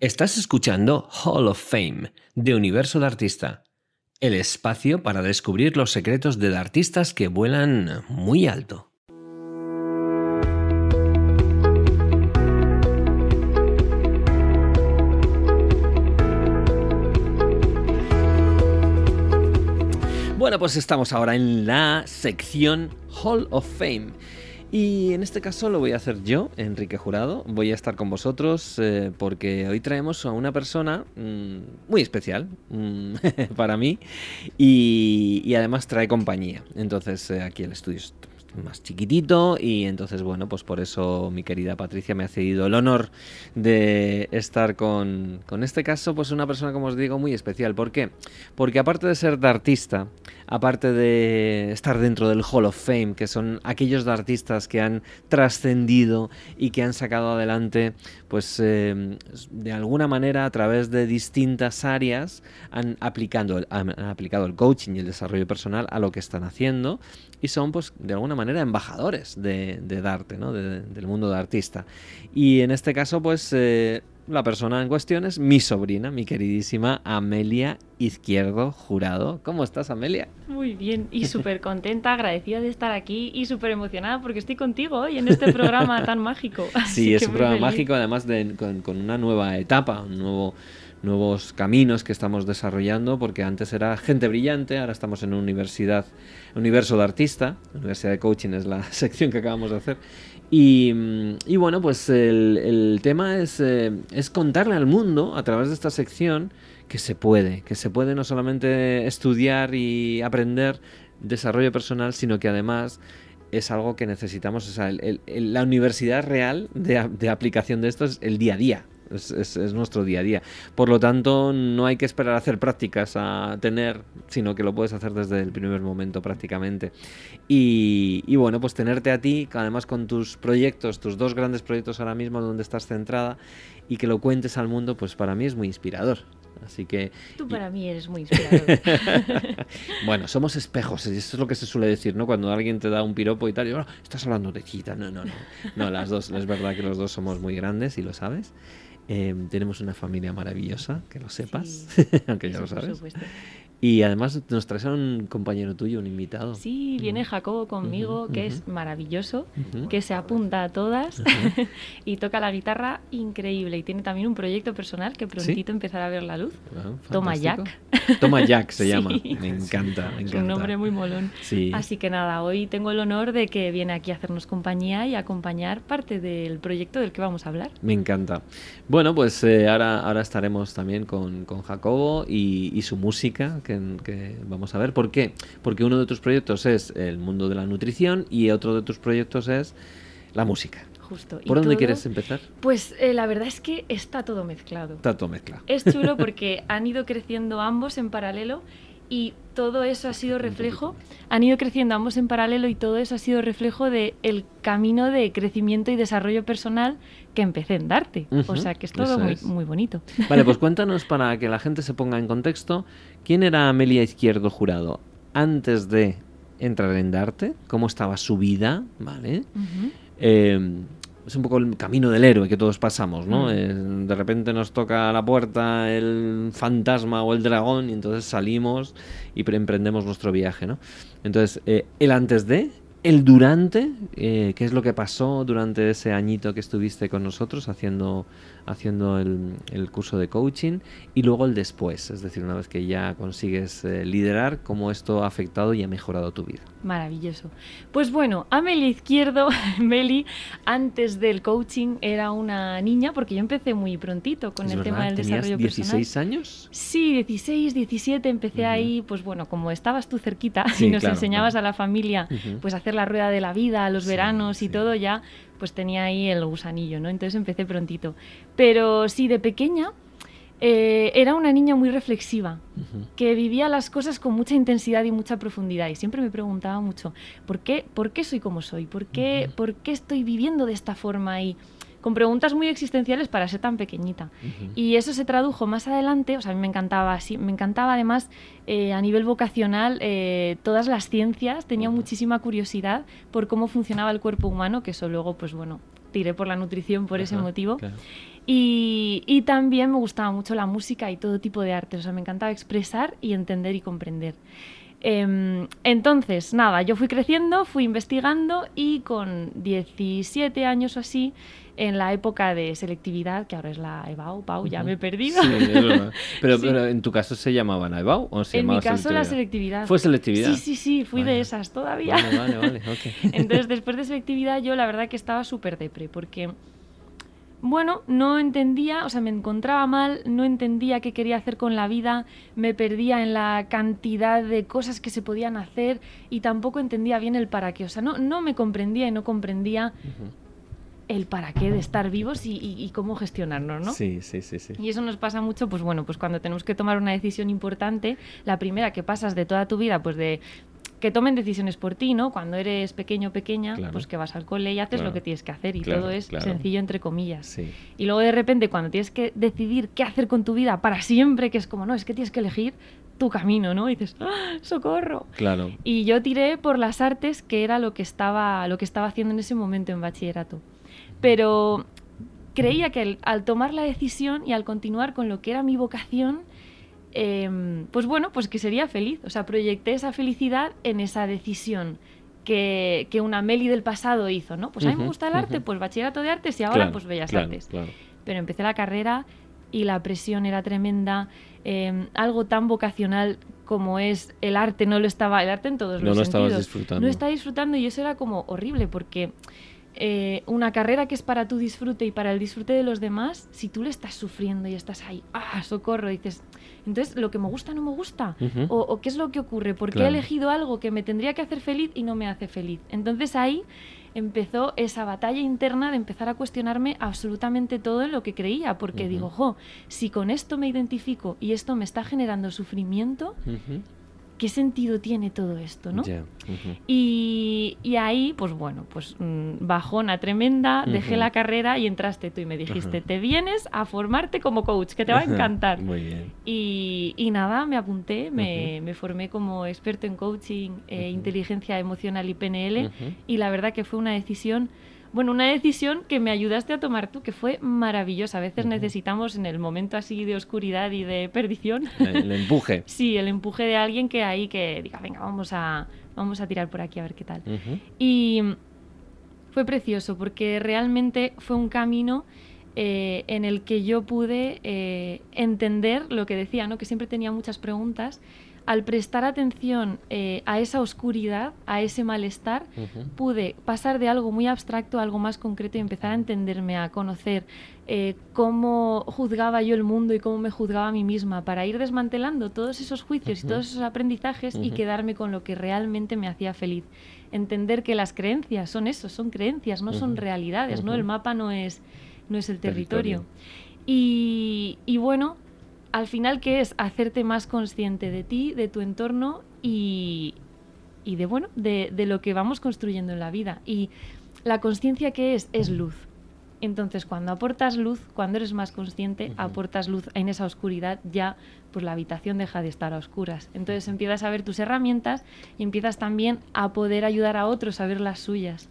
Estás escuchando Hall of Fame de Universo de Artista, el espacio para descubrir los secretos de artistas que vuelan muy alto. Bueno, pues estamos ahora en la sección Hall of Fame. Y en este caso lo voy a hacer yo, Enrique Jurado. Voy a estar con vosotros eh, porque hoy traemos a una persona mm, muy especial mm, para mí y, y, además trae compañía. Entonces eh, aquí el estudio es más chiquitito y entonces bueno pues por eso mi querida Patricia me ha cedido el honor de estar con, con este caso pues una persona como os digo muy especial ¿por qué? porque aparte de ser de artista aparte de estar dentro del Hall of Fame que son aquellos de artistas que han trascendido y que han sacado adelante pues eh, de alguna manera a través de distintas áreas han, aplicando, han aplicado el coaching y el desarrollo personal a lo que están haciendo y son pues de alguna manera embajadores de, de arte, ¿no? del mundo de artista. Y en este caso pues eh, la persona en cuestión es mi sobrina, mi queridísima Amelia Izquierdo Jurado. ¿Cómo estás, Amelia? Muy bien y súper contenta, agradecida de estar aquí y súper emocionada porque estoy contigo hoy en este programa tan mágico. sí, es un programa mágico, además de, con, con una nueva etapa, un nuevo nuevos caminos que estamos desarrollando, porque antes era gente brillante, ahora estamos en una universidad, universo de artista, Universidad de Coaching es la sección que acabamos de hacer. Y, y bueno, pues el, tema es, eh, es contarle al mundo a través de esta sección que se puede, que se puede no solamente estudiar y aprender desarrollo personal, sino que además es algo que necesitamos. O sea, el, la universidad real de, aplicación de esto es el día a día. Es, es, es, nuestro día a día. Por lo tanto, no hay que esperar a hacer prácticas, a tener, sino que lo puedes hacer desde el primer momento prácticamente. Y, y, bueno, pues tenerte a ti, además con tus proyectos, tus dos grandes proyectos ahora mismo donde estás centrada, y que lo cuentes al mundo, pues para mí es muy inspirador. Así que. Tú para mí eres muy inspirador. bueno, somos espejos, eso es lo que se suele decir, ¿no? Cuando alguien te da un piropo y tal, y oh, estás hablando de chita. No, no, no. No, las dos, es verdad que los dos somos muy grandes y lo sabes. Eh, tenemos una familia maravillosa, que lo sepas, sí, aunque ya lo sabes. Y además nos traes a un compañero tuyo, un invitado. Sí, viene Jacobo conmigo, uh -huh, que uh -huh. es maravilloso, uh -huh. que se apunta a todas y toca la guitarra increíble. Y tiene también un proyecto personal que prontito ¿Sí? empezará a ver la luz. Toma Jack. Toma Jack se llama. Me encanta, me encanta. Es un nombre muy molón. Sí. Así que nada, hoy tengo el honor de que viene aquí a hacernos compañía y acompañar parte del proyecto del que vamos a hablar. Me encanta. Bueno, pues eh, ahora, ahora estaremos también con, con Jacobo y, y su música que, que, vamos a ver. ¿Por qué? Porque uno de tus proyectos es el mundo de la nutrición y otro de tus proyectos es la música. Justo. ¿Por dónde todo, quieres empezar? Pues eh, la verdad es que está todo mezclado. Está todo mezclado. Es chulo porque han ido creciendo ambos en paralelo y todo eso ha sido reflejo, han ido creciendo ambos en paralelo y todo eso ha sido reflejo del el camino de crecimiento y desarrollo personal que empecé en darte. Uh -huh, o sea que es todo muy, es. muy, bonito. Vale, pues cuéntanos para que la gente se ponga en contexto, ¿quién era Amelia Izquierdo Jurado antes de entrar en Darte? ¿Cómo estaba su vida? ¿Vale? Uh -huh. eh, es un poco el camino del héroe que todos pasamos, ¿no? Mm. Eh, de repente nos toca a la puerta el fantasma o el dragón y entonces salimos y emprendemos nuestro viaje, ¿no? Entonces, eh, el antes de, el durante, eh, qué es lo que pasó durante ese añito que estuviste con nosotros haciendo, haciendo el, el, curso de coaching y luego el después, es decir, una vez que ya consigues eh, liderar, cómo esto ha afectado y ha mejorado tu vida. Maravilloso. Pues bueno, Amelia Izquierdo, Meli, antes del coaching era una niña, porque yo empecé muy prontito con es el verdad, tema del desarrollo 16 personal. años? Sí, 16, 17, empecé uh -huh. ahí, pues bueno, como estabas tú cerquita sí, y nos claro, enseñabas claro. a la familia, uh -huh. pues hacer la rueda de la vida, los sí, veranos y sí. todo, ya pues tenía ahí el gusanillo, ¿no? Entonces empecé prontito. Pero sí, de pequeña eh, era una niña muy reflexiva, uh -huh. que vivía las cosas con mucha intensidad y mucha profundidad. Y siempre me preguntaba mucho, ¿por qué, por qué soy como soy? ¿Por qué, uh -huh. ¿Por qué estoy viviendo de esta forma? Y con preguntas muy existenciales para ser tan pequeñita. Uh -huh. Y eso se tradujo más adelante, o sea, a mí me encantaba, sí, me encantaba además eh, a nivel vocacional eh, todas las ciencias, tenía uh -huh. muchísima curiosidad por cómo funcionaba el cuerpo humano, que eso luego, pues bueno, tiré por la nutrición por ese motivo. Y, y, también me gustaba mucho la música y todo tipo de arte. O sea, me encantaba expresar y entender y comprender. Em, entonces, nada, yo fui creciendo, fui investigando y con 17 años o así, en la época de selectividad, que ahora es la EBAU, Pau, ya me he perdido. Sí, pero, pero, en tu caso se llamaban EBAU o se En mi caso la selectividad. ¿Fue selectividad? Sí, sí, sí, fui de esas todavía. Vale, vale, vale. Entonces, después de selectividad, yo la verdad que estaba súper depre, porque bueno, no entendía, o sea, me encontraba mal, no entendía qué quería hacer con la vida, me perdía en la cantidad de cosas que se podían hacer y tampoco entendía bien el para qué. O sea, no, no me comprendía y no comprendía el para qué de estar vivos y, y, cómo gestionarnos, ¿no? Sí, sí, sí, sí. Y eso nos pasa mucho, pues bueno, pues cuando tenemos que tomar una decisión importante, la primera que pasas de toda tu vida, pues de que tomen decisiones por ti, ¿no? Cuando eres pequeño o pequeña, pues que vas al cole y haces lo que tienes que hacer y todo es sencillo entre comillas. Y luego de repente cuando tienes que decidir qué hacer con tu vida para siempre, que es como, no, es que tienes que elegir tu camino, ¿no? Y dices, ¡Ah, socorro. Claro. Y yo tiré por las artes, que era lo que estaba lo que estaba haciendo en ese momento en bachillerato. Pero creía que al tomar la decisión y al continuar con lo que era mi vocación, Em, pues bueno, pues que sería feliz. O sea, proyecté esa felicidad en esa decisión que, que una Meli del pasado hizo, ¿no? Pues a mí me gusta el arte, pues bachillerato de artes y ahora pues bellas artes. Pero empecé la carrera y la presión era tremenda. Em, algo tan vocacional como es el arte, no lo estaba, el arte en todos los sentidos. disfrutando. No estaba disfrutando y eso era como horrible porque eh, una carrera que es para tu disfrute y para el disfrute de los demás, si tú le estás sufriendo y estás ahí, ah, socorro, dices, entonces lo que me gusta no me gusta, o, qué es lo que ocurre, porque he elegido algo que me tendría que hacer feliz y no me hace feliz. Entonces ahí empezó esa batalla interna de empezar a cuestionarme absolutamente todo en lo que creía, porque digo, jo, si con esto me identifico y esto me está generando sufrimiento, ¿qué sentido tiene todo esto? ¿no? y, ahí, pues bueno, pues mm, bajona tremenda, dejé la carrera y entraste tú y me dijiste, te vienes a formarte como coach, que te va a encantar. Muy bien. Y, nada, me apunté, me, formé como experto en coaching, e inteligencia emocional y PNL, y la verdad que fue una decisión bueno, una decisión que me ayudaste a tomar tú, que fue maravillosa. A veces necesitamos en el momento así de oscuridad y de perdición. El, empuje. sí, el empuje de alguien que ahí que diga, venga, vamos a, vamos a tirar por aquí a ver qué tal. Y fue precioso porque realmente fue un camino eh, en el que yo pude eh, entender lo que decía, ¿no? que siempre tenía muchas preguntas al prestar atención eh, a esa oscuridad, a ese malestar, pude pasar de algo muy abstracto a algo más concreto y empezar a entenderme, a conocer eh, cómo juzgaba yo el mundo y cómo me juzgaba a mí misma, para ir desmantelando todos esos juicios y todos esos aprendizajes y quedarme con lo que realmente me hacía feliz. Entender que las creencias son eso, son creencias, no son realidades, ¿no? El mapa no es, no es el territorio. Y, y bueno, al final, ¿qué es? Hacerte más consciente de ti, de tu entorno y, y de, bueno, de, de, lo que vamos construyendo en la vida. Y la conciencia que es, es luz. Entonces, cuando aportas luz, cuando eres más consciente, aportas luz en esa oscuridad, ya pues la habitación deja de estar a oscuras. Entonces empiezas a ver tus herramientas y empiezas también a poder ayudar a otros a ver las suyas.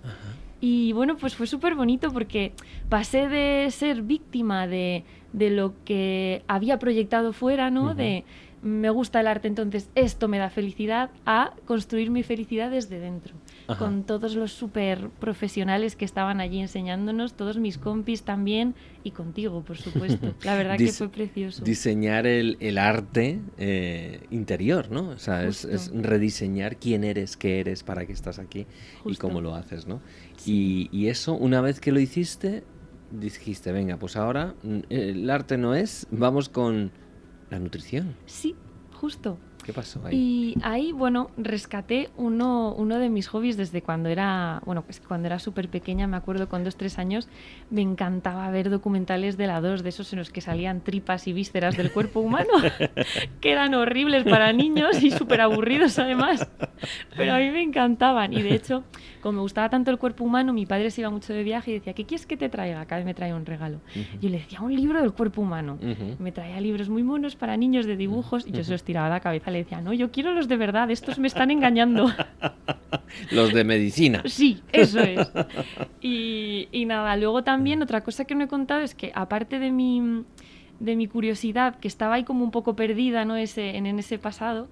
Y bueno, pues fue súper bonito porque pasé de ser víctima de, de lo que había proyectado fuera, ¿no? De me gusta el arte, entonces esto me da felicidad, a construir mi felicidad desde dentro. Con todos los súper profesionales que estaban allí enseñándonos, todos mis compis también, y contigo, por supuesto. La verdad que fue precioso. Diseñar el, el arte eh, interior, ¿no? O sea, es, rediseñar quién eres, qué eres, para qué estás aquí y cómo lo haces, ¿no? Y, y eso, una vez que lo hiciste, dijiste, venga, pues ahora mm, el arte no es, vamos con la nutrición. Sí, justo. ¿Qué pasó ahí? Y ahí, bueno, rescaté uno, uno de mis hobbies desde cuando era, bueno, pues cuando era súper pequeña, me acuerdo con dos, tres años, me encantaba ver documentales de la 2, de esos en los que salían tripas y vísceras del cuerpo humano, que eran horribles para niños y súper aburridos además. pero a mí me encantaban. Y de hecho, como me gustaba tanto el cuerpo humano, mi padre se iba mucho de viaje y decía, ¿qué quieres que te traiga? Cada vez me traía un regalo. Yo le decía, un libro del cuerpo humano. Me traía libros muy monos para niños de dibujos y yo se los tiraba a la cabeza. Le decía, no, yo quiero los de verdad, estos me están engañando. los de medicina. Sí, eso es. Y, y nada, luego también otra cosa que no he contado es que aparte de mi de mi curiosidad, que estaba ahí como un poco perdida ¿no? ese, en, en ese pasado,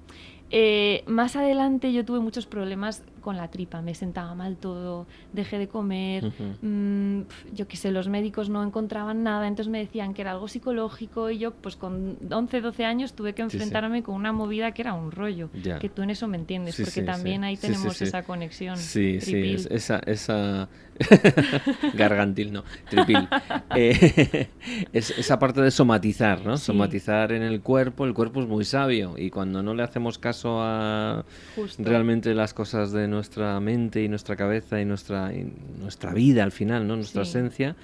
eh, más adelante yo tuve muchos problemas con la tripa, me sentaba mal todo, dejé de comer, mm, yo qué sé, los médicos no encontraban nada, entonces me decían que era algo psicológico y yo pues con 11, 12 años tuve que enfrentarme con una movida que era un rollo, que tú en eso me entiendes, porque también ahí tenemos esa conexión. Sí, sí, esa, esa... gargantil, no, tripil. Eh, es, esa parte de somatizar, ¿no? Somatizar en el cuerpo, el cuerpo es muy sabio y cuando no le hacemos caso a realmente las cosas de nuestra mente y nuestra cabeza y nuestra, nuestra vida al final, ¿no? nuestra esencia,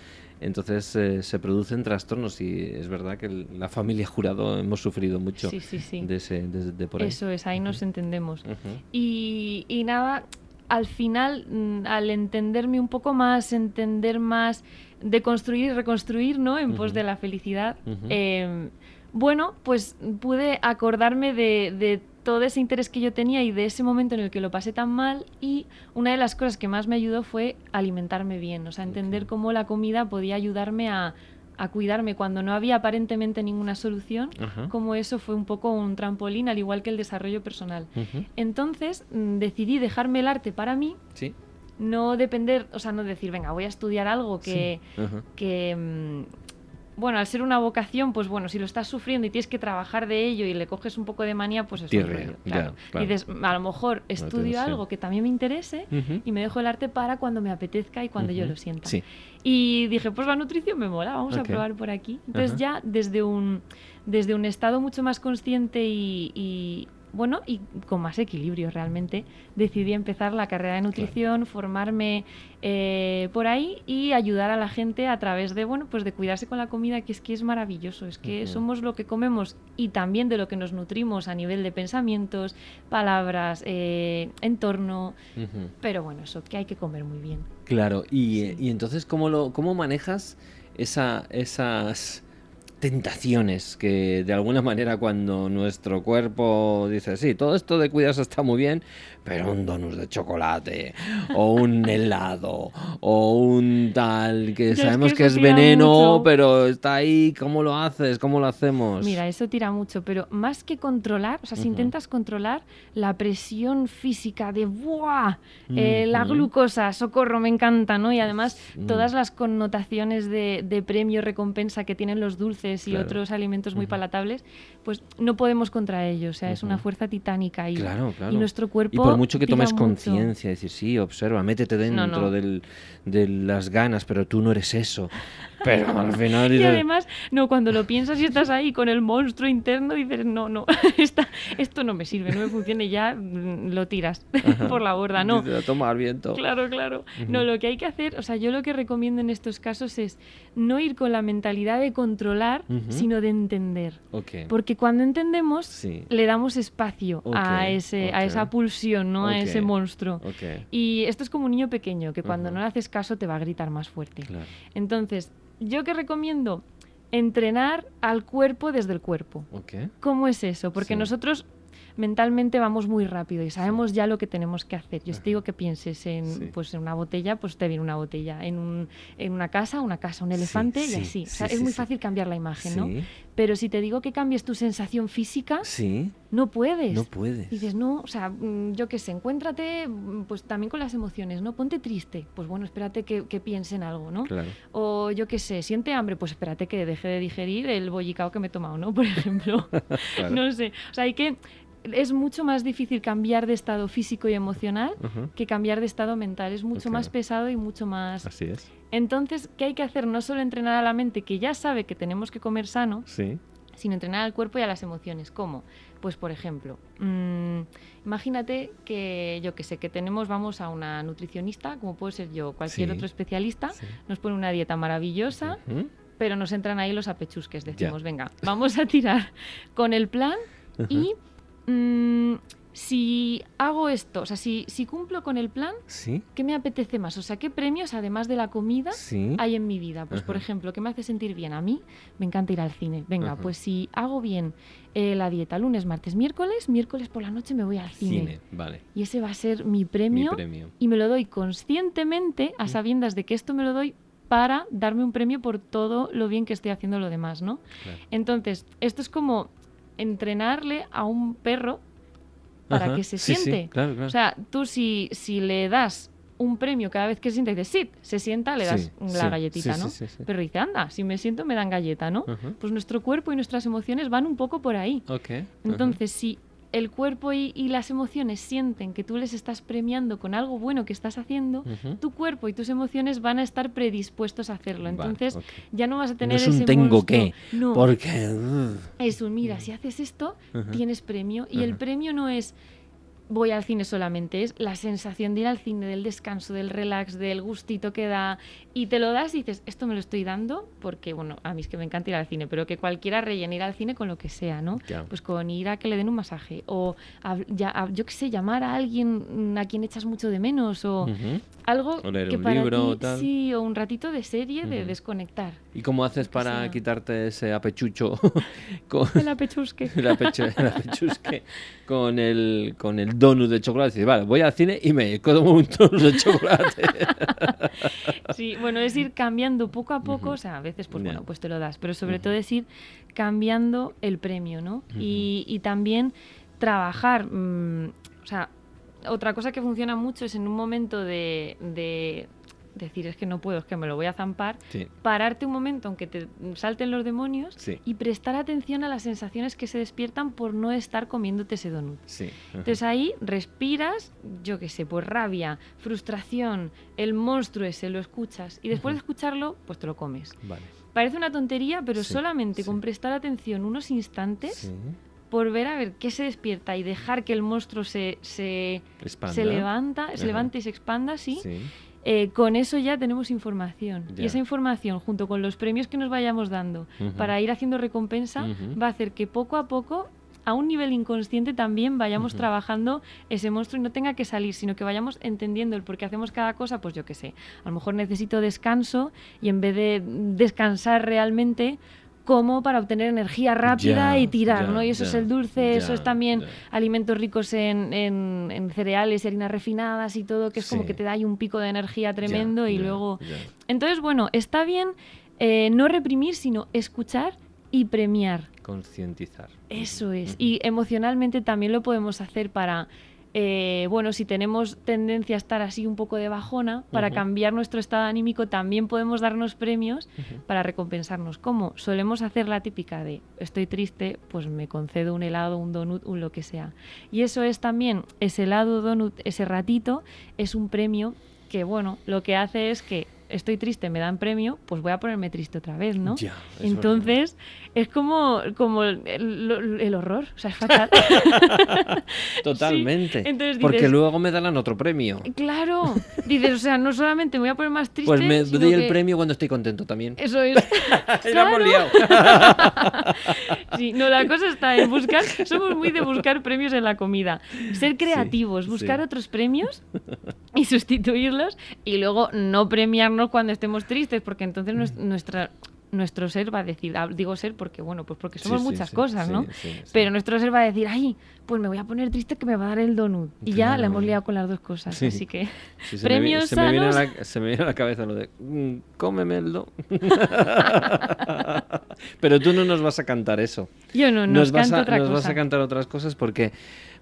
entonces eh, se producen trastornos y es verdad que la familia jurado hemos sufrido mucho de, ese, de, por ahí. Eso es, ahí nos entendemos. y, y, nada, al final, mm, al entenderme un poco más, entender más de construir y reconstruir, ¿no? En pos de la felicidad, em, bueno, pues pude acordarme de, de todo ese interés que yo tenía y de ese momento en el que lo pasé tan mal y una de las cosas que más me ayudó fue alimentarme bien, o sea, entender cómo la comida podía ayudarme a, cuidarme cuando no había aparentemente ninguna solución, como eso fue un poco un trampolín, al igual que el desarrollo personal. Entonces mm, decidí dejarme el arte para mí. No depender, o sea, no decir, venga, voy a estudiar algo que, que, bueno, al ser una vocación, pues bueno, si lo estás sufriendo y tienes que trabajar de ello y le coges un poco de manía, pues es un claro. Y dices, a lo mejor estudio algo que también me interese y me dejo el arte para cuando me apetezca y cuando yo lo sienta. Y dije, pues la nutrición me mola, vamos a probar por aquí. Entonces ya desde un, desde un estado mucho más consciente y bueno, y con más equilibrio realmente, decidí empezar la carrera de nutrición, formarme eh, por ahí y ayudar a la gente a través de, bueno, pues de cuidarse con la comida, que es que es maravilloso, es que somos lo que comemos y también de lo que nos nutrimos a nivel de pensamientos, palabras, eh, entorno, pero bueno, eso que hay que comer muy bien. Claro, y, y entonces, ¿cómo, lo, cómo manejas esa, esas tentaciones que de alguna manera cuando nuestro cuerpo dice, sí, todo esto de cuidarse está muy bien, pero un donus de chocolate o un helado o un tal que sabemos que, es veneno, pero está ahí, ¿cómo lo haces? ¿Cómo lo hacemos? Mira, eso tira mucho, pero más que controlar, o sea, si intentas controlar la presión física de ¡buah! Eh, la glucosa, socorro, me encanta, ¿no? Y además todas las connotaciones de, de premio, recompensa que tienen los dulces y otros alimentos muy palatables, pues no podemos contra ellos, o sea, es una fuerza titánica y, y nuestro cuerpo por mucho que tomes conciencia, decir, sí, observa, métete dentro de las ganas, pero tú no eres eso. Pero al final... y además, no, cuando lo piensas y estás ahí con el monstruo interno, dices, no, no, esto no me sirve, no me funciona y ya mm, lo tiras por la borda, ¿no? A tomar viento. Claro, claro. No, lo que hay que hacer, o sea, yo lo que recomiendo en estos casos es no ir con la mentalidad de controlar, sino de entender. Porque cuando entendemos, le damos espacio a, ese, a esa pulsión, ¿no? A ese monstruo. Y esto es como un niño pequeño, que cuando no le haces caso te va a gritar más fuerte. Entonces, ¿Yo qué recomiendo? Entrenar al cuerpo desde el cuerpo. ¿Cómo es eso? Porque nosotros mentalmente vamos muy rápido y sabemos ya lo que tenemos que hacer. Yo te digo que pienses en, pues, en una botella, pues te viene una botella. En, un, en una casa, una casa, un elefante y así. es muy fácil cambiar la imagen, ¿no? Pero si te digo que cambies tu sensación física, no puedes. No puedes. dices, no, o sea, mm, yo qué sé, encuéntrate mm, pues también con las emociones, ¿no? Ponte triste, pues bueno, espérate que, que piense en algo, ¿no? O yo qué sé, siente hambre, pues espérate que deje de digerir el bollicao que me he tomado, ¿no? Por ejemplo. no sé. O sea, hay que es mucho más difícil cambiar de estado físico y emocional que cambiar de estado mental. Es mucho más pesado y mucho más... Así es. Entonces, ¿qué hay que hacer? No solo entrenar a la mente, que ya sabe que tenemos que comer sano, sino entrenar al cuerpo y a las emociones. ¿Cómo? Pues, por ejemplo, mm, imagínate que, yo que sé, que tenemos, vamos a una nutricionista, como puede ser yo, cualquier otro especialista, nos pone una dieta maravillosa, pero nos entran ahí los apechusques. Decimos, venga, vamos a tirar con el plan y Mm, si hago esto, o sea, si, si cumplo con el plan, ¿Sí? ¿qué me apetece más? O sea, ¿qué premios, además de la comida, Sí. hay en mi vida? Pues, por ejemplo, ¿qué me hace sentir bien? A mí me encanta ir al cine. Venga, Ajá. pues si hago bien eh, la dieta lunes, martes, miércoles, miércoles por la noche me voy al cine. Cine, vale. Y ese va a ser mi Mi premio, premio. y me lo doy conscientemente a sabiendas de que esto me lo doy para darme un premio por todo lo bien que estoy haciendo lo demás, ¿no? Claro. Entonces, esto es como entrenarle a un perro para Ajá. que se Sí, sí, siente. claro, claro. O sea, tú si, si le das un premio cada vez que se sienta y dices, sí, se sienta, le das Sí, la galletita, ¿no? sí, sí, sí. Pero dice, anda, si me siento me dan galleta, ¿no? Ajá. Pues nuestro cuerpo y nuestras emociones van un poco por ahí. Ok. ajá. Entonces, si el cuerpo y, y las emociones sienten que tú les estás premiando con algo bueno que estás haciendo, tu cuerpo y tus emociones van a estar predispuestos a hacerlo. Entonces, ya no vas a No tener es un ese tengo monstruo. que. No, Porque. uh, es un mira, si haces esto, tienes premio. Y el premio no es voy al cine solamente, es la sensación de ir al cine, del descanso, del relax, del gustito que da. Y te lo das y dices, esto me lo estoy dando porque, bueno, a mí es que me encanta ir al cine, pero que cualquiera rellene ir al cine con lo que sea, ¿no? Ya. Pues con ir a que le den un masaje. O, a- ya, a- yo qué sé, llamar a alguien a quien echas mucho de menos. O Ujú. algo O leer que un para libro ti, tal. sí, o un ratito de serie, de Ujú. desconectar. ¿Y cómo haces para sea. quitarte ese apechucho con El apechusque. el, apeche- el apechusque con el, con el donut de chocolate? Dices, vale, voy al cine y me como un donut de chocolate. Sí, bueno, es ir cambiando poco a poco, o sea, a veces, pues bueno, pues te lo das, pero sobre todo es ir cambiando el premio, ¿no? y, y también trabajar, mm, o sea, otra cosa que funciona mucho es en un momento de, de decir, es que no puedo, es que me lo voy a zampar, Sí, pararte un momento aunque te salten los demonios sí, y prestar atención a las sensaciones que se despiertan por no estar comiéndote ese donut. sí. Entonces ahí respiras, yo qué sé, pues rabia, frustración, el monstruo ese, lo escuchas y después de escucharlo, pues te lo comes. Vale. Parece una tontería, pero solamente con prestar atención unos instantes, por ver a ver qué se despierta y dejar que el monstruo se, se, se levanta, se levante y se expanda, Sí. Eh, con eso ya tenemos información. Y esa información, junto con los premios que nos vayamos dando, para ir haciendo recompensa, va a hacer que poco a poco, a un nivel inconsciente también vayamos trabajando ese monstruo y no tenga que salir, sino que vayamos entendiendo el por qué hacemos cada cosa, pues yo qué sé, a lo mejor necesito descanso y en vez de descansar realmente, como para obtener energía rápida Ya, y tirar, ya, ¿no? Y eso es el dulce, eso es también alimentos ricos en, en- en cereales y harinas refinadas y todo, que es como que te da ahí un pico de energía tremendo y luego... Entonces, bueno, está bien eh, no reprimir, sino escuchar y premiar. Concientizar. Eso es. Y emocionalmente también lo podemos hacer para, eh, bueno, si tenemos tendencia a estar así un poco de bajona, para cambiar nuestro estado anímico también podemos darnos premios para recompensarnos. ¿Cómo? Solemos hacer la típica de estoy triste, pues me concedo un helado, un donut, un lo que sea. Y eso es también, ese helado, donut, ese ratito, es un premio que, bueno, lo que hace es que estoy triste, me dan premio, pues voy a ponerme triste otra vez, ¿no? Ya, es Entonces, es como, como el, el- el horror, o sea, es fatal. Totalmente. Sí, entonces Porque dices- luego me darán otro premio. claro, dices, o sea, no solamente me voy a poner más triste, Pues me doy el que- premio cuando estoy contento también. Eso es. Claro. liado. Sí, no, la cosa está en buscar, somos muy de buscar premios en la comida. Ser creativos, buscar sí. otros premios y sustituirlos y luego no premiarnos cuando estemos tristes, porque entonces nues- nuestra, nuestro ser va a decir, digo ser porque, bueno, pues porque somos Sí, muchas sí, cosas, sí, ¿no? Pero nuestro ser va a decir, ay, pues me voy a poner triste que me va a dar el donut. Y ya la hemos liado con las dos cosas, Sí. así que... Se me premios se, me viene a sanos. la, se me viene a la cabeza lo de "Mm, cómemelo. Pero tú no nos vas a cantar eso. Yo no, nos, vas, canto a, otra nos vas a cantar otras cosas porque,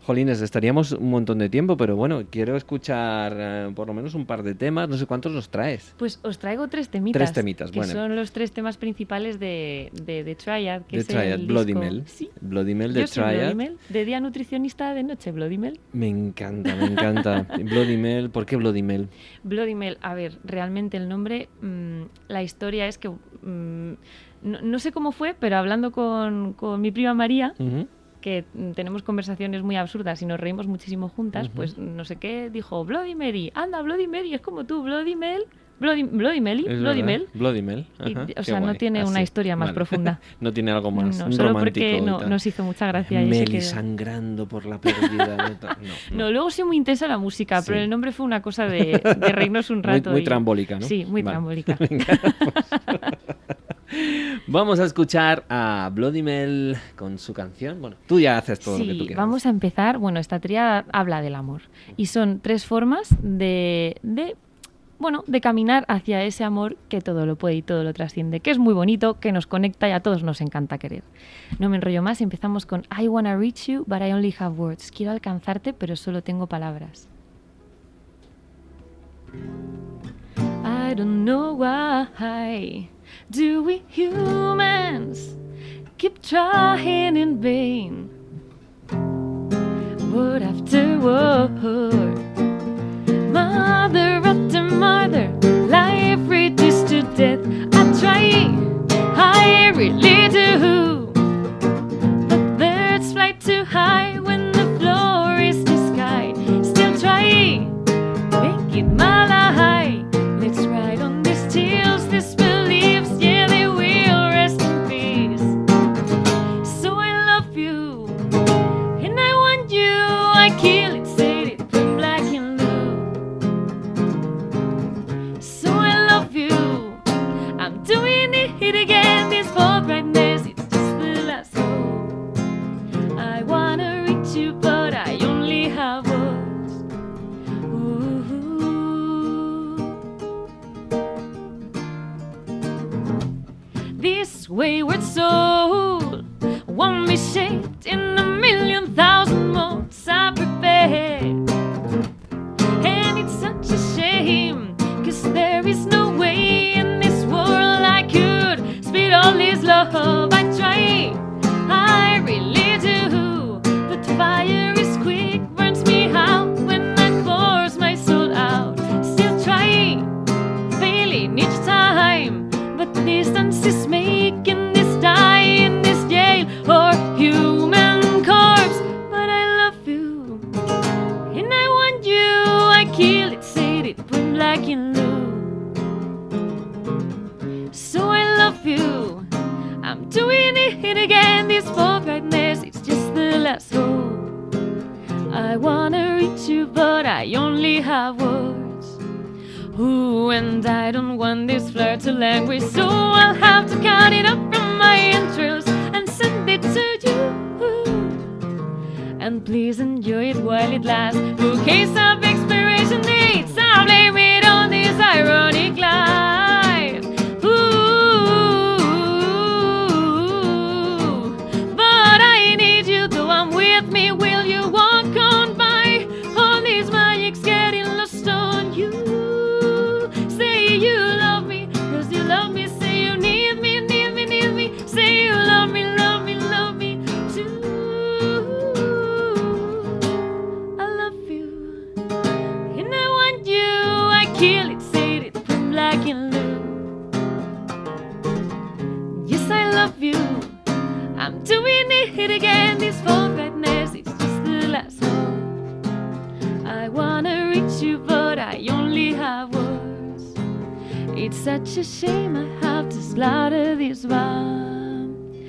jolines, estaríamos un montón de tiempo, pero bueno, quiero escuchar eh, por lo menos un par de temas. No sé cuántos nos traes. Pues os traigo tres temitas. Tres temitas, que bueno. son los tres temas principales de, de, de Triad. Que De es Triad, el Bloody disco- Mel. Sí. Bloody Mel de Yo soy Triad. Bloody Mel, de día nutricionista, de noche Bloody Mel. Me encanta, me encanta. Bloody Mel, ¿por qué Bloody Mel? Bloody Mel, a ver, realmente el nombre, mm, la historia es que mm, no, no sé cómo fue, pero hablando con, con mi prima María. Que mm, tenemos conversaciones muy absurdas y nos reímos muchísimo juntas, pues no sé qué, dijo Bloody Mary, anda Bloody Mary, es como tú, Bloody Mel, Bloody, Bloody Melly, Bloody Mel. Bloody Mel. o sea, no tiene una historia más profunda. no tiene algo más no, solo porque no, nos hizo mucha gracia. Melly sangrando por la pérdida. no, luego sí muy intensa la música, pero el nombre fue una cosa de, de reírnos un rato. Muy, trambólica, ¿no? Sí, muy trambólica. Vamos a escuchar a Bloody Mel con su canción. Bueno, tú ya haces todo lo que tú quieras. Vamos a empezar. Bueno, esta tría habla del amor. Y son tres formas de, de bueno, de caminar hacia ese amor que todo lo puede y todo lo trasciende, que es muy bonito, que nos conecta y a todos nos encanta querer. No me enrollo más y empezamos con I wanna reach you, but I only have words. Quiero alcanzarte, pero solo tengo palabras. I don't know why do we humans keep trying in vain. Word after word, mother after mother, life reduced to death. I try, I really do, I only have words. Ooh, and I don't want this flare to languish, so I'll have to cut it up from my entrails and send it to you. And please enjoy it while it lasts. Case of expiration dates, I'll blame it on this ironic life. You, but I only have words. It's such a shame I have to slaughter these butterflies.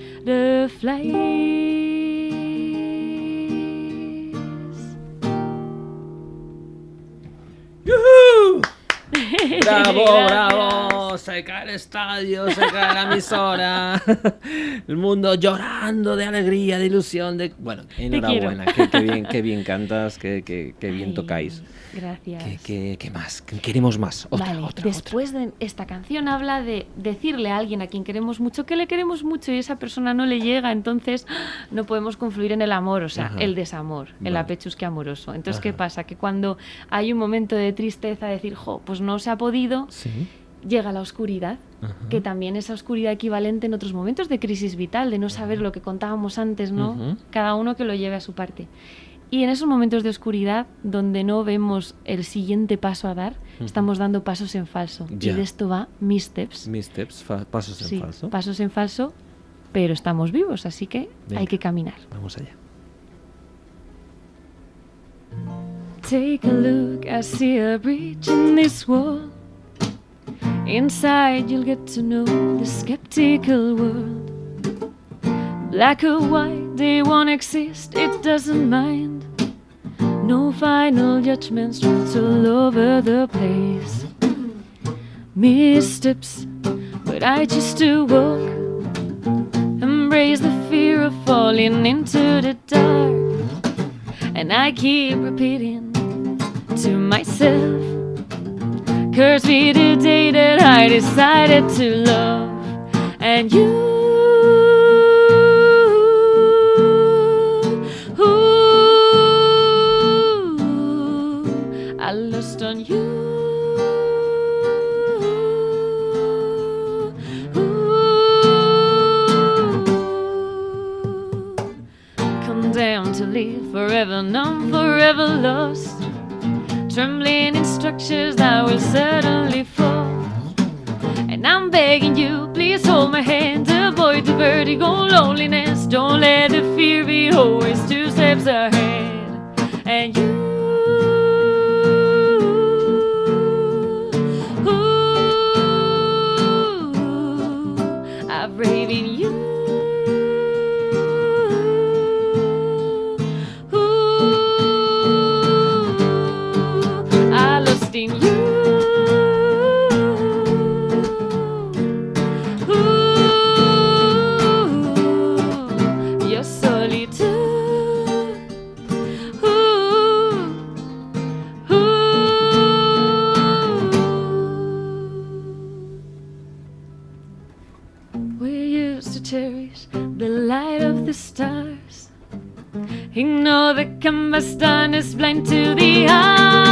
¡Bravo, Gracias. Se cae el estadio, se cae la emisora. El mundo llorando de alegría, de ilusión. De... Bueno, enhorabuena. Qué, qué bien, qué bien cantas, qué, qué- qué bien Ay, tocáis. Gracias. ¿Qué, qué- qué más? Queremos más. Otra, vale, otra, otra. después de esta canción habla de decirle a alguien a quien queremos mucho que le queremos mucho y esa persona no le llega, entonces no podemos confluir en el amor, o sea, Ajá. el desamor, el Vale. apechusque amoroso. Entonces, ¿qué pasa? Que cuando hay un momento de tristeza, decir, jo, pues no se ha podido, Sí. Llega la oscuridad, Ajá. que también esa oscuridad equivalente en otros momentos de crisis vital, de no saber lo que contábamos antes, ¿no? Cada uno que lo lleve a su parte. Y en esos momentos de oscuridad, donde no vemos el siguiente paso a dar, estamos dando pasos en falso. Ya. Y de esto va Missteps. Missteps, fa- pasos en Sí, falso. pasos en falso, pero estamos vivos, así que Venga. hay que caminar. Vamos allá. Take a look, I see a breach in this wall. Inside, you'll get to know the skeptical world. Black or white, they won't exist, it doesn't mind. No final judgments, truths all over the place. Missteps, but I choose to walk. Embrace the fear of falling into the dark. And I keep repeating to myself Curse me the day that I decided to love. And you. I lost on you. Condemned to live forever numb, forever lost. Trembling in structures that will suddenly fall. And I'm begging you, please hold my hand, avoid the vertigo, loneliness. Don't let the fear be always two steps ahead. And you. Cumberston is blind to the eye.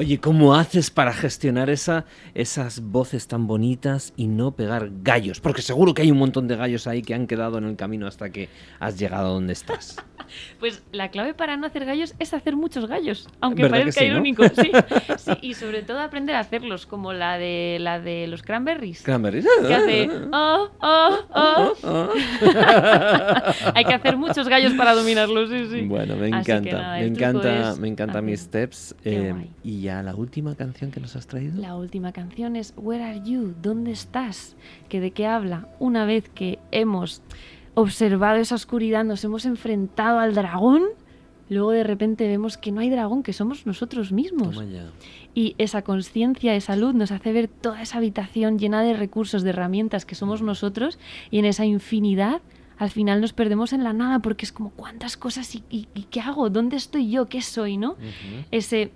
Oye, ¿cómo haces para gestionar esa, esas voces tan bonitas y no pegar gallos? Porque seguro que hay un montón de gallos ahí que han quedado en el camino hasta que has llegado a donde estás. Pues la clave para no hacer gallos es hacer muchos gallos, aunque parezca irónico. Sí, sí, y sobre todo aprender a hacerlos, como la de la de los cranberries. Cranberries. Que hace oh, oh, oh. oh, oh. Hay que hacer muchos gallos para dominarlos, sí, sí. Bueno, me encanta, me encanta, me encanta mis steps. Eh, y ya la última canción que nos has traído. La última canción es Where Are You? ¿Dónde estás? ¿Que de qué habla? Una vez que hemos observado esa oscuridad, nos hemos enfrentado al dragón, luego de repente vemos que no hay dragón, que somos nosotros mismos. Y esa conciencia, esa luz nos hace ver toda esa habitación llena de recursos, de herramientas que somos nosotros y en esa infinidad al final nos perdemos en la nada porque es como cuántas cosas y, qué hago, dónde estoy yo, qué soy, ¿no? Ese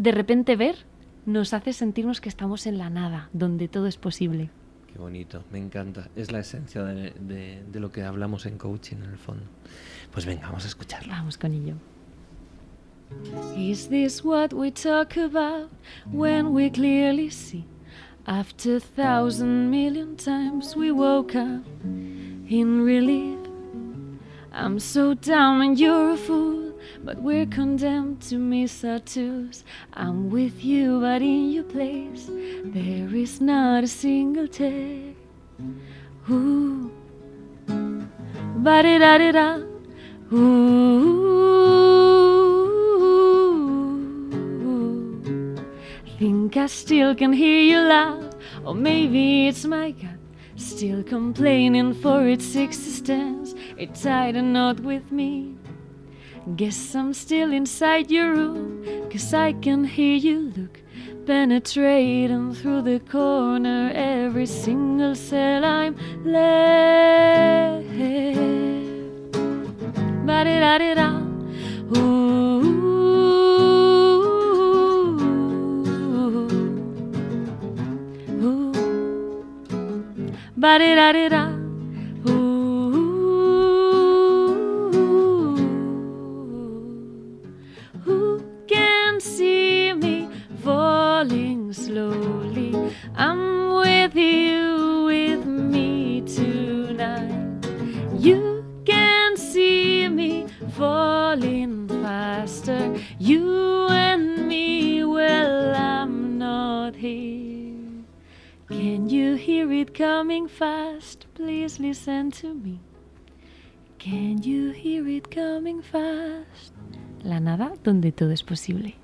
de repente ver nos hace sentirnos que estamos en la nada, donde todo es posible. Qué bonito, me encanta. Es la esencia de, de, lo que hablamos en coaching en el fondo. Pues venga, vamos a escucharlo. Vamos con ello. Is this what we talk about when we clearly see? After a thousand million times we woke up in relief. I'm so down and you're a fool, but we're condemned to miss our twos. I'm with you, but in your place, there is not a single tear. Ooh, ba da da da da. Ooh, think I still can hear you loud, or maybe it's my gut still complaining for its existence. It tied a knot with me. Guess I'm still inside your room, cause I can hear you look, penetrating through the corner. Every single cell I'm left. ba da da. Ooh. Ooh. Ba da da. Slowly? I'm with you, with me tonight. You can see me falling faster. You and me, well, I'm not here. Can you hear it coming fast? Please listen to me. Can you hear it coming fast? La nada donde todo es posible.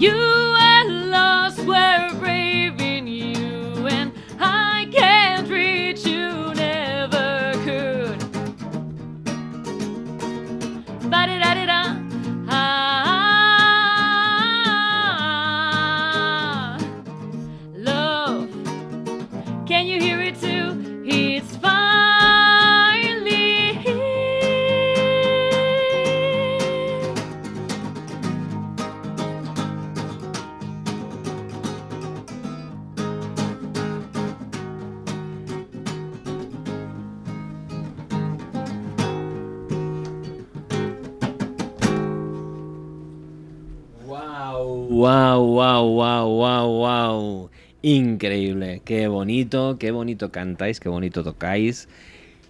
You are lost, we're bonito, qué bonito cantáis, qué bonito tocáis.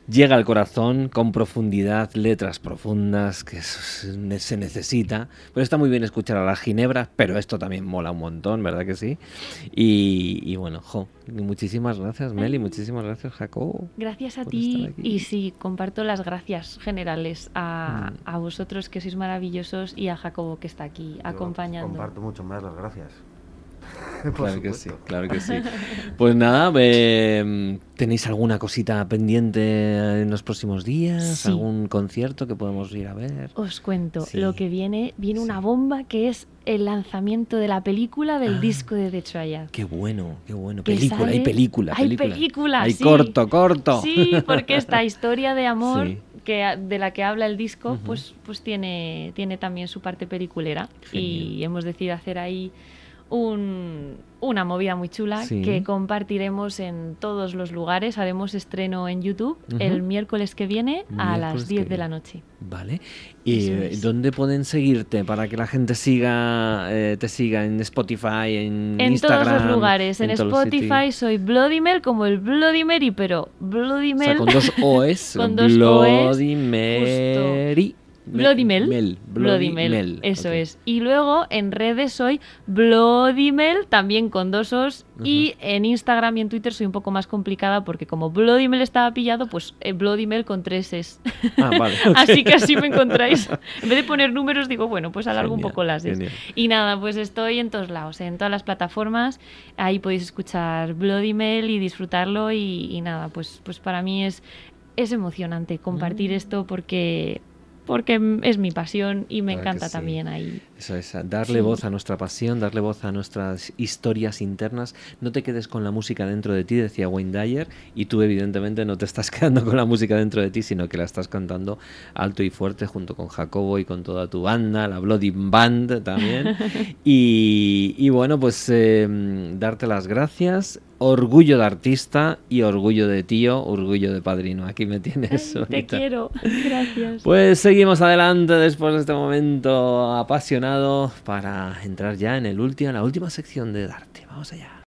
Llega al corazón con profundidad, letras profundas que se necesita. Pero está muy bien escuchar a las ginebras, pero esto también mola un montón, ¿verdad que sí? Y, y bueno, jo, muchísimas gracias Meli, muchísimas gracias Jacobo. Gracias a ti y sí, comparto las gracias generales a, Mm. a vosotros que sois maravillosos y a Jacobo que está aquí Yo acompañando. Comparto mucho más las gracias. Por Claro que sí, claro que sí. Pues nada, eh, ¿tenéis alguna cosita pendiente en los próximos días? Sí. ¿Algún concierto que podemos ir a ver? Os cuento, Sí. lo que viene, viene una bomba que es el lanzamiento de la película del Ah. disco de The Triad. Qué bueno, qué bueno. Película, hay película, Hay película. película, Hay sí. corto, corto. Sí, porque esta historia de amor que, de la que habla el disco, pues, pues tiene, tiene también su parte peliculera. Y hemos decidido hacer ahí un- una movida muy chula Sí. que compartiremos en todos los lugares. Haremos estreno en YouTube el miércoles que viene a las que 10 de la noche. Vale. ¿Y es. dónde pueden seguirte para que la gente siga, eh, te siga en Spotify, en, En Instagram? todos los lugares. En? Spotify soy Bloody Mel como el Bloody Mary, pero Bloody O Mel sea, con dos O's. Con dos Bloody Mary. Bloody Mel. Bloody, Mel. Eso es. Y luego en redes soy Bloody Mel, también con dos os. Y en Instagram y en Twitter soy un poco más complicada porque como Bloody Mel estaba pillado, pues eh, Bloody Mel con tres es. Ah, vale. así que así me encontráis. En vez de poner números, digo, bueno, pues alargo un poco las es. Y nada, pues estoy en todos lados, en todas las plataformas. Ahí podéis escuchar Bloody Mel y disfrutarlo. Y, nada, pues, pues para mí es, es emocionante compartir mm. esto porque porque es mi pasión y me encanta también ahí. Eso es, darle voz a nuestra pasión, darle voz a nuestras historias internas. No te quedes con la música dentro de ti, decía Wayne Dyer, y tú evidentemente no te estás quedando con la música dentro de ti, sino que la estás cantando alto y fuerte junto con Jacobo y con toda tu banda, la Bloody Band también. y, bueno, pues em, darte las gracias orgullo de artista y orgullo de tío, orgullo de padrino. Aquí me tienes. te quiero, gracias. Pues seguimos adelante después de este momento apasionado para entrar ya en el último, la última sección de Darte. Vamos allá.